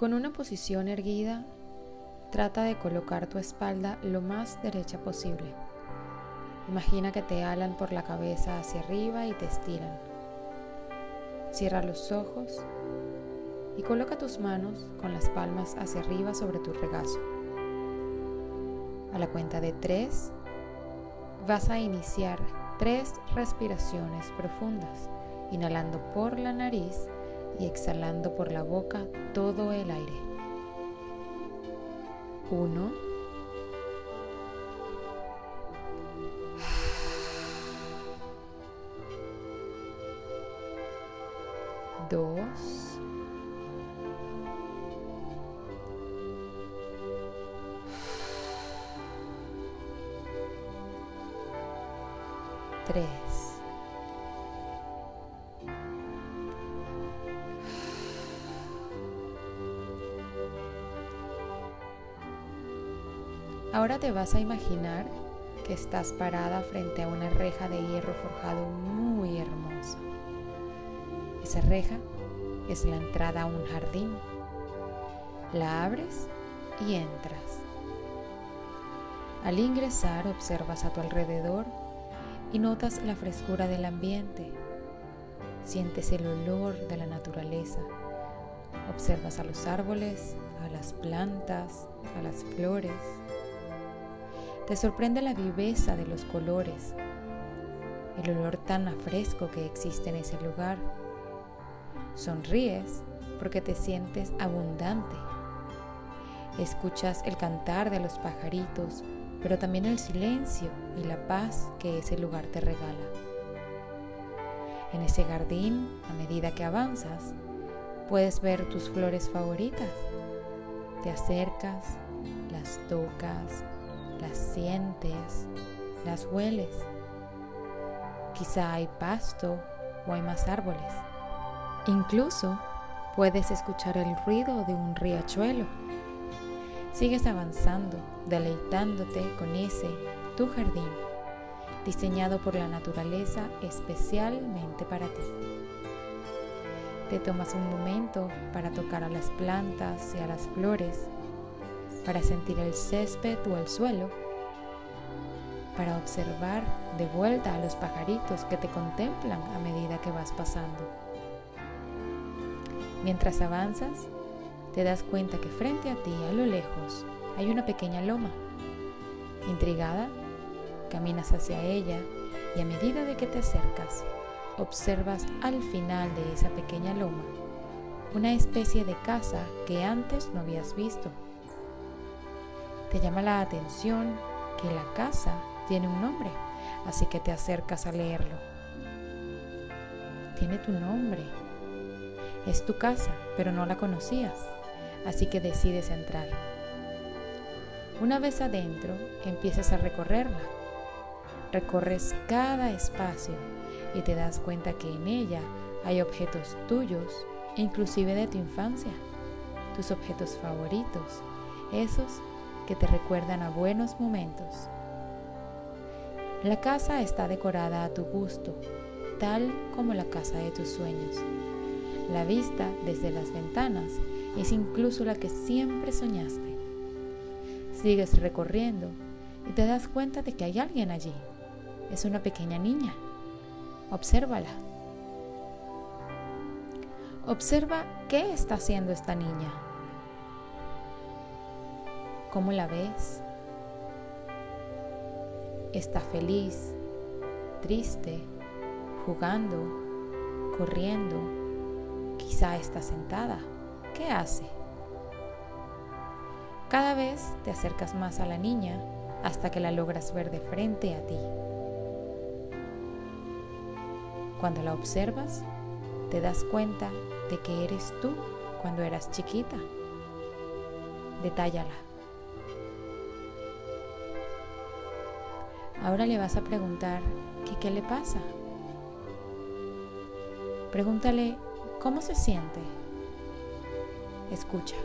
Con una posición erguida, trata de colocar tu espalda lo más derecha posible. Imagina que te alan por la cabeza hacia arriba y te estiran. Cierra los ojos y coloca tus manos con las palmas hacia arriba sobre tu regazo. A la cuenta de tres, vas a iniciar tres respiraciones profundas, inhalando por la nariz y exhalando por la boca todo el aire. Uno. Dos. Tres. Ahora te vas a imaginar que estás parada frente a una reja de hierro forjado muy hermosa. Esa reja es la entrada a un jardín. La abres y entras. Al ingresar observas a tu alrededor y notas la frescura del ambiente. Sientes el olor de la naturaleza. Observas a los árboles, a las plantas, a las flores. Te sorprende la viveza de los colores, el olor tan fresco que existe en ese lugar. Sonríes porque te sientes abundante. Escuchas el cantar de los pajaritos pero también el silencio y la paz que ese lugar te regala. En ese jardín, a medida que avanzas, puedes ver tus flores favoritas. Te acercas, las tocas, las sientes, las hueles. Quizá hay pasto o hay más árboles. Incluso puedes escuchar el ruido de un riachuelo Sigues avanzando, deleitándote con ese, tu jardín, diseñado por la naturaleza especialmente para ti. Te tomas un momento para tocar a las plantas y a las flores, para sentir el césped o el suelo, para observar de vuelta a los pajaritos que te contemplan a medida que vas pasando. Mientras avanzas, te das cuenta que frente a ti, a lo lejos, hay una pequeña loma. Intrigada, caminas hacia ella y a medida de que te acercas, observas al final de esa pequeña loma una especie de casa que antes no habías visto. Te llama la atención que la casa tiene un nombre, así que te acercas a leerlo. Tiene tu nombre. Es tu casa, pero no la conocías así que decides entrar. Una vez adentro, empiezas a recorrerla. Recorres cada espacio y te das cuenta que en ella hay objetos tuyos, inclusive de tu infancia, tus objetos favoritos, esos que te recuerdan a buenos momentos. La casa está decorada a tu gusto, tal como la casa de tus sueños. La vista desde las ventanas es incluso la que siempre soñaste. Sigues recorriendo y te das cuenta de que hay alguien allí. Es una pequeña niña. Obsérvala. Observa qué está haciendo esta niña. ¿Cómo la ves? ¿Está feliz, triste, jugando, corriendo? Quizá está sentada. ¿Qué hace? Cada vez te acercas más a la niña hasta que la logras ver de frente a ti. Cuando la observas, te das cuenta de que eres tú cuando eras chiquita. Detállala. Ahora le vas a preguntar qué le pasa. Pregúntale cómo se siente Escucha.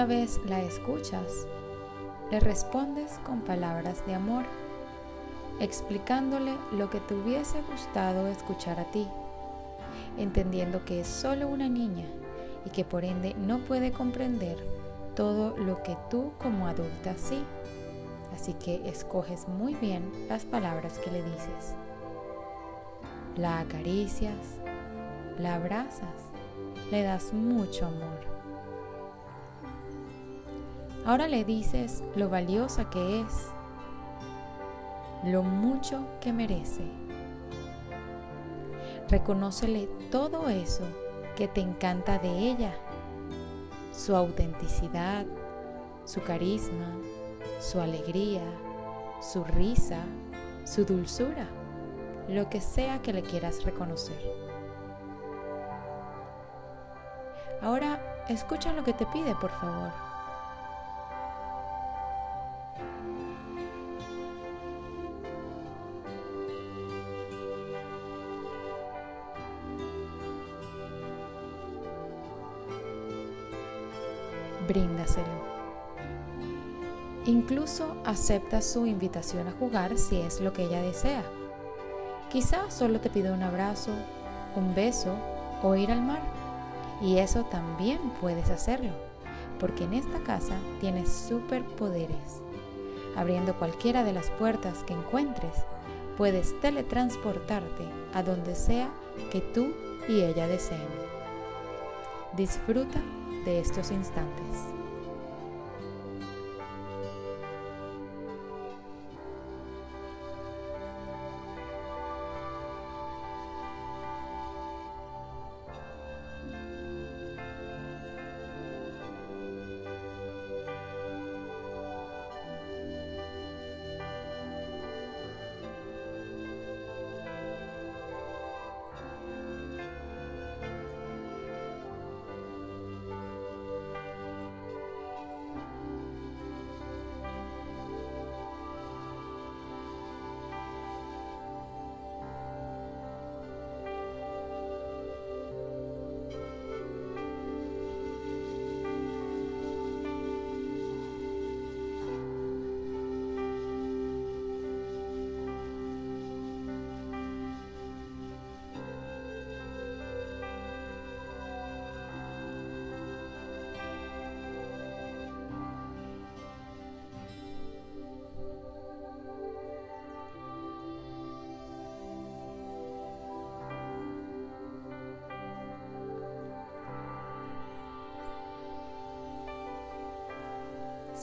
Una vez la escuchas, le respondes con palabras de amor, explicándole lo que te hubiese gustado escuchar a ti, entendiendo que es solo una niña y que por ende no puede comprender todo lo que tú como adulta sí. Así que escoges muy bien las palabras que le dices. La acaricias, la abrazas, le das mucho amor. Ahora le dices lo valiosa que es, lo mucho que merece. Reconócele todo eso que te encanta de ella, su autenticidad, su carisma, su alegría, su risa, su dulzura, lo que sea que le quieras reconocer. Ahora escucha lo que te pide, por favor. Bríndaselo. Incluso acepta su invitación a jugar si es lo que ella desea. Quizá solo te pide un abrazo, un beso o ir al mar. Y eso también puedes hacerlo, porque en esta casa tienes superpoderes. Abriendo cualquiera de las puertas que encuentres, puedes teletransportarte a donde sea que tú y ella deseen. Disfruta de estos instantes.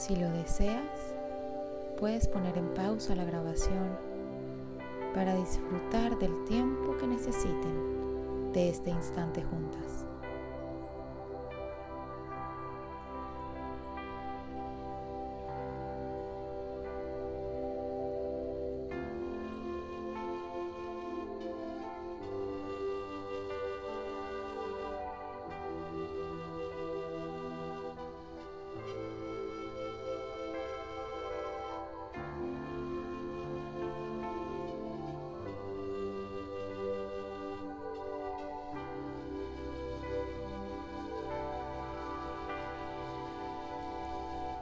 Si lo deseas, puedes poner en pausa la grabación para disfrutar del tiempo que necesiten de este instante juntas.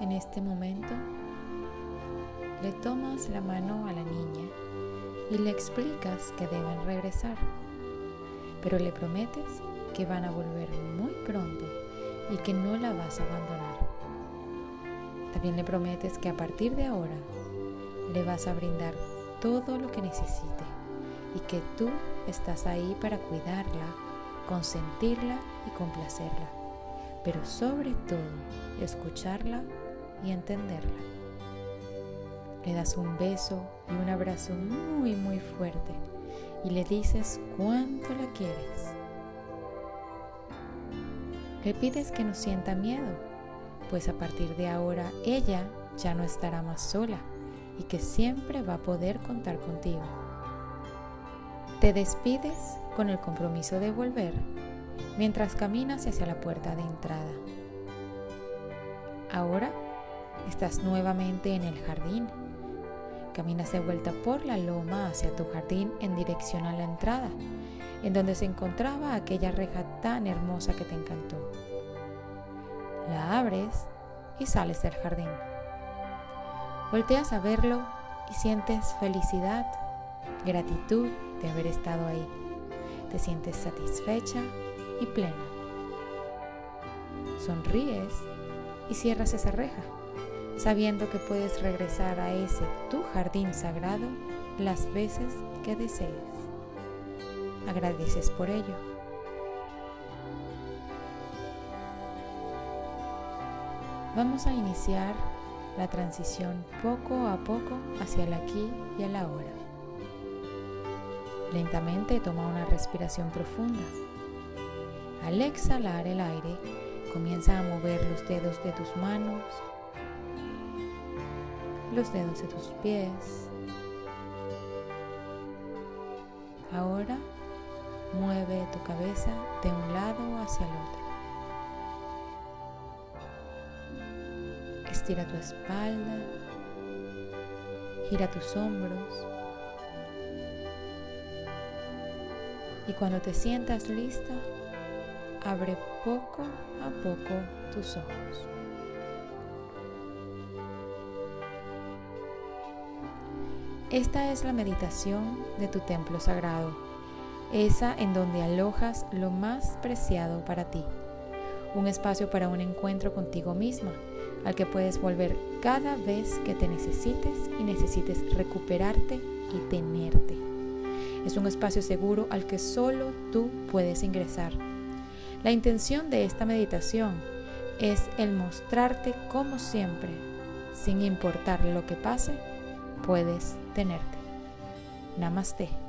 En este momento, le tomas la mano a la niña y le explicas que deben regresar, pero le prometes que van a volver muy pronto y que no la vas a abandonar. También le prometes que a partir de ahora le vas a brindar todo lo que necesite y que tú estás ahí para cuidarla, consentirla y complacerla, pero sobre todo escucharla y entenderla. Le das un beso y un abrazo muy muy fuerte y le dices cuánto la quieres. Le pides que no sienta miedo, pues a partir de ahora ella ya no estará más sola y que siempre va a poder contar contigo. Te despides con el compromiso de volver mientras caminas hacia la puerta de entrada. Ahora Estás nuevamente en el jardín. Caminas de vuelta por la loma hacia tu jardín en dirección a la entrada, en donde se encontraba aquella reja tan hermosa que te encantó. La abres y sales del jardín. Volteas a verlo y sientes felicidad, gratitud de haber estado ahí. Te sientes satisfecha y plena. Sonríes y cierras esa reja, sabiendo que puedes regresar a ese tu jardín sagrado las veces que desees. Agradeces por ello. Vamos a iniciar la transición poco a poco hacia el aquí y el ahora. Lentamente toma una respiración profunda. Al exhalar el aire, comienza a mover los dedos de tus manos, los dedos de tus pies. Ahora mueve tu cabeza de un lado hacia el otro. Estira tu espalda, gira tus hombros y cuando te sientas lista, abre poco a poco tus ojos. Esta es la meditación de tu templo sagrado, esa en donde alojas lo más preciado para ti, un espacio para un encuentro contigo misma, al que puedes volver cada vez que te necesites y necesites recuperarte y tenerte. Es un espacio seguro al que solo tú puedes ingresar. La intención de esta meditación es el mostrarte como siempre, sin importar lo que pase, puedes tenerte. Namaste.